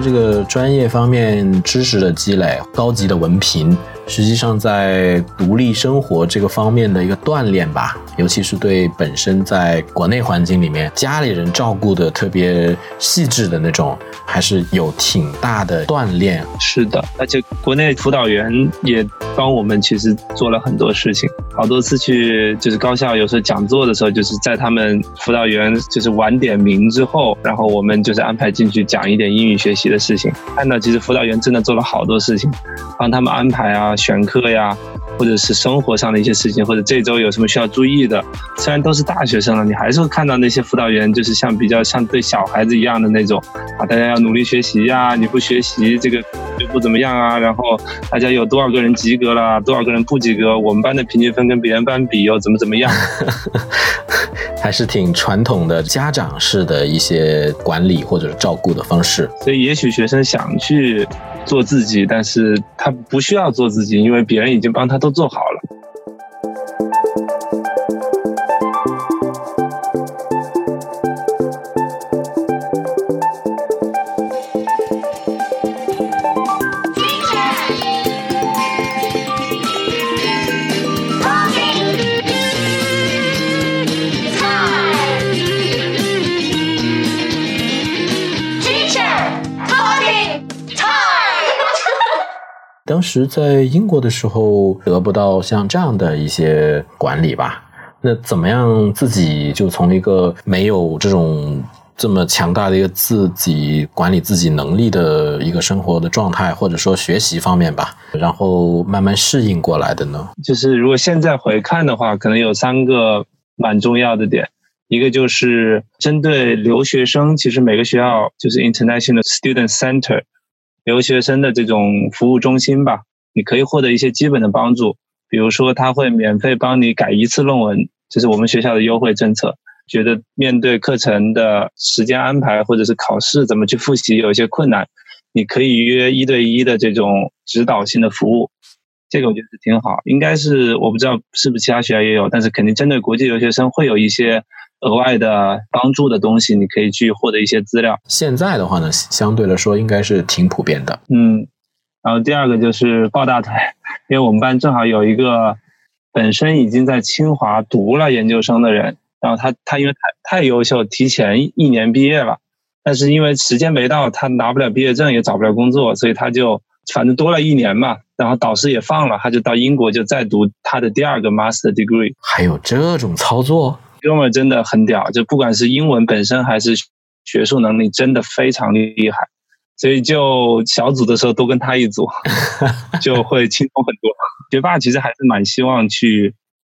这个专业方面知识的积累、高级的文凭，实际上在独立生活这个方面的一个锻炼吧，尤其是对本身在国内环境里面家里人照顾的特别细致的那种，还是有挺大的锻炼。是的，而且国内辅导员也帮我们其实做了很多事情，好多次去就是高校有时候讲座的时候，就是在他们辅导员就是晚点名之后，然后我们就是安排进去讲一点英语学习的事情，看到其实辅导员真的做了好多事情，帮他们安排啊、选课呀。或者是生活上的一些事情，或者这周有什么需要注意的。虽然都是大学生了，你还是会看到那些辅导员，就是像比较像对小孩子一样的那种啊，大家要努力学习呀，你不学习这个就不怎么样啊。然后大家有多少个人及格了，多少个人不及格，我们班的平均分跟别人班比又怎么怎么样？还是挺传统的家长式的一些管理或者是照顾的方式。所以也许学生想去。做自己，但是他不需要做自己，因为别人已经帮他都做好了。当时在英国的时候得不到像这样的一些管理吧？那怎么样自己就从一个没有这种这么强大的一个自己管理自己能力的一个生活的状态，或者说学习方面吧，然后慢慢适应过来的呢？就是如果现在回看的话，可能有三个蛮重要的点，一个就是针对留学生，其实每个学校就是 International Student Center。留学生的这种服务中心吧，你可以获得一些基本的帮助，比如说他会免费帮你改一次论文，这是我们学校的优惠政策。觉得面对课程的时间安排或者是考试怎么去复习有一些困难，你可以约一对一的这种指导性的服务，这个我觉得挺好。应该是我不知道是不是其他学校也有，但是肯定针对国际留学生会有一些。额外的帮助的东西，你可以去获得一些资料。现在的话呢，相对来说应该是挺普遍的。嗯，然后第二个就是抱大腿，因为我们班正好有一个本身已经在清华读了研究生的人，然后他他因为太太优秀，提前一年毕业了，但是因为时间没到，他拿不了毕业证，也找不了工作，所以他就反正多了一年嘛，然后导师也放了，他就到英国就再读他的第二个 master degree。还有这种操作？哥们真的很屌，就不管是英文本身还是学术能力，真的非常厉害。所以就小组的时候都跟他一组，就会轻松很多。学霸其实还是蛮希望去。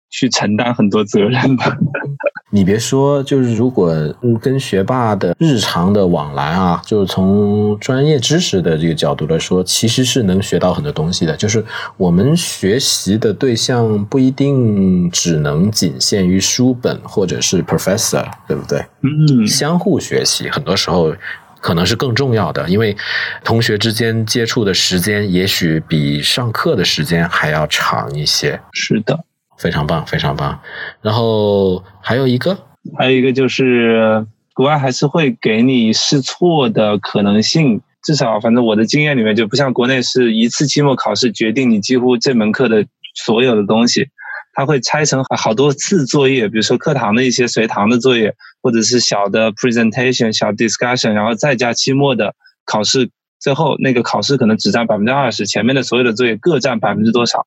去承担很多责任吧。你别说，就是如果跟学霸的日常的往来啊，就是从专业知识的这个角度来说，其实是能学到很多东西的。就是我们学习的对象不一定只能仅限于书本或者是 professor，对不对？嗯，相互学习很多时候可能是更重要的，因为同学之间接触的时间也许比上课的时间还要长一些。是的。非常棒，非常棒。然后还有一个，还有一个就是国外还是会给你试错的可能性。至少，反正我的经验里面就不像国内是一次期末考试决定你几乎这门课的所有的东西，它会拆成好多次作业，比如说课堂的一些随堂的作业，或者是小的 presentation、小 discussion，然后再加期末的考试。最后那个考试可能只占百分之二十，前面的所有的作业各占百分之多少？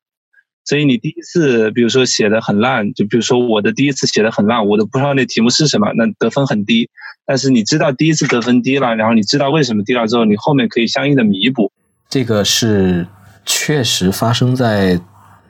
所以你第一次，比如说写的很烂，就比如说我的第一次写的很烂，我都不知道那题目是什么，那得分很低。但是你知道第一次得分低了，然后你知道为什么低了之后，你后面可以相应的弥补。这个是确实发生在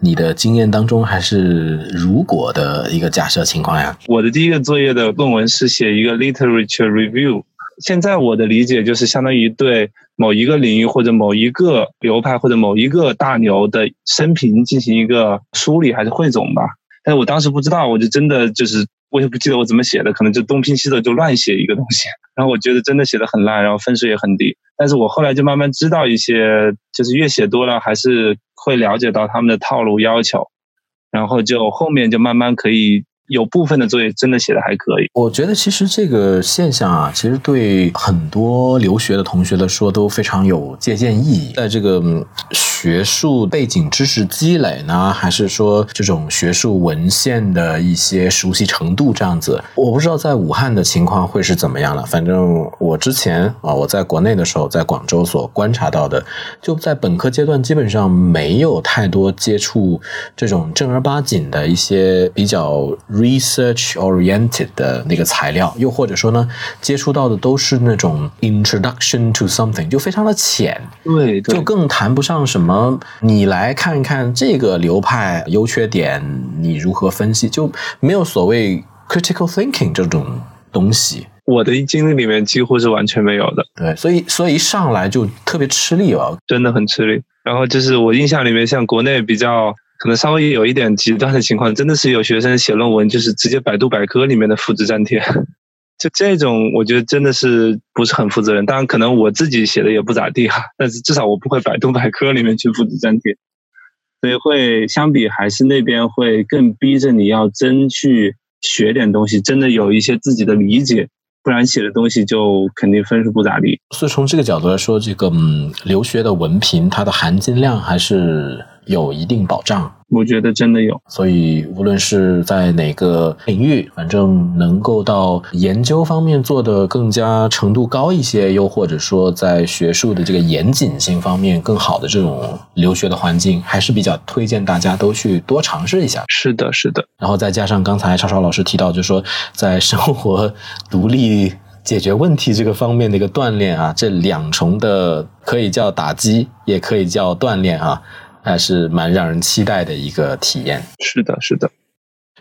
你的经验当中，还是如果的一个假设情况呀？我的第一个作业的论文是写一个 literature review。现在我的理解就是相当于对某一个领域或者某一个流派或者某一个大牛的生平进行一个梳理还是汇总吧。但是我当时不知道，我就真的就是我也不记得我怎么写的，可能就东拼西凑就乱写一个东西。然后我觉得真的写的很烂，然后分数也很低。但是我后来就慢慢知道一些，就是越写多了还是会了解到他们的套路要求，然后就后面就慢慢可以。有部分的作业真的写的还可以。我觉得其实这个现象啊，其实对很多留学的同学来说都非常有借鉴意义。在这个学术背景知识积累呢，还是说这种学术文献的一些熟悉程度这样子？我不知道在武汉的情况会是怎么样了。反正我之前啊，我在国内的时候，在广州所观察到的，就在本科阶段基本上没有太多接触这种正儿八经的一些比较 research oriented 的那个材料，又或者说呢，接触到的都是那种 introduction to something，就非常的浅，对，就更谈不上什么。你来看看这个流派优缺点，你如何分析，就没有所谓 critical thinking 这种东西。我的经历里面几乎是完全没有的。对，所以所以一上来就特别吃力啊，真的很吃力。然后就是我印象里面，像国内比较可能稍微有一点极端的情况，真的是有学生写论文就是直接百度百科里面的复制粘贴，就这种我觉得真的是不是很负责任。当然，可能我自己写的也不咋地哈，但是至少我不会百度百科里面去复制粘贴，所以会相比还是那边会更逼着你要真去学点东西，真的有一些自己的理解。不然写的东西就肯定分数不咋地。所以从这个角度来说，这个嗯，留学的文凭它的含金量还是有一定保障。我觉得真的有，所以无论是在哪个领域，反正能够到研究方面做的更加程度高一些，又或者说在学术的这个严谨性方面更好的这种留学的环境，还是比较推荐大家都去多尝试一下。是的，是的。然后再加上刚才超超老师提到，就是说在生活独立解决问题这个方面的一个锻炼啊，这两重的可以叫打击，也可以叫锻炼啊。还是蛮让人期待的一个体验。是的，是的。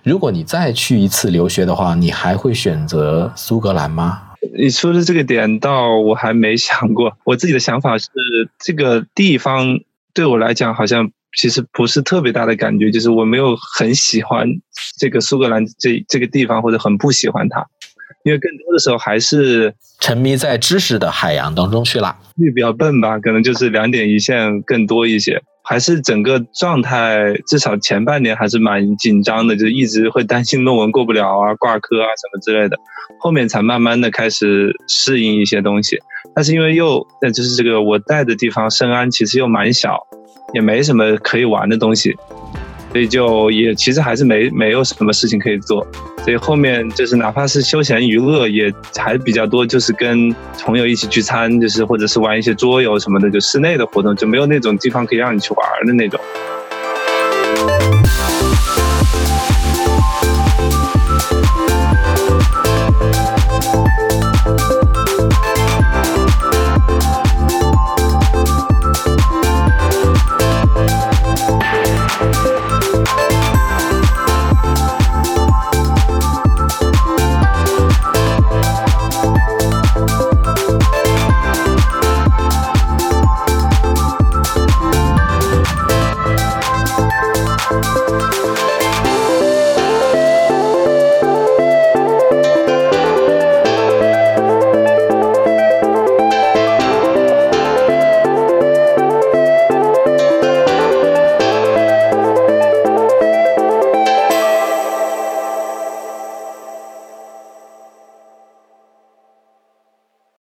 如果你再去一次留学的话，你还会选择苏格兰吗？你说的这个点，倒我还没想过。我自己的想法是，这个地方对我来讲，好像其实不是特别大的感觉，就是我没有很喜欢这个苏格兰这这个地方，或者很不喜欢它。因为更多的时候还是沉迷在知识的海洋当中去了，比较笨吧，可能就是两点一线更多一些。还是整个状态，至少前半年还是蛮紧张的，就一直会担心论文过不了啊、挂科啊什么之类的。后面才慢慢的开始适应一些东西，但是因为又，那就是这个我在的地方深安其实又蛮小，也没什么可以玩的东西。所以就也其实还是没没有什么事情可以做，所以后面就是哪怕是休闲娱乐也还比较多，就是跟朋友一起聚餐，就是或者是玩一些桌游什么的，就室内的活动就没有那种地方可以让你去玩的那种。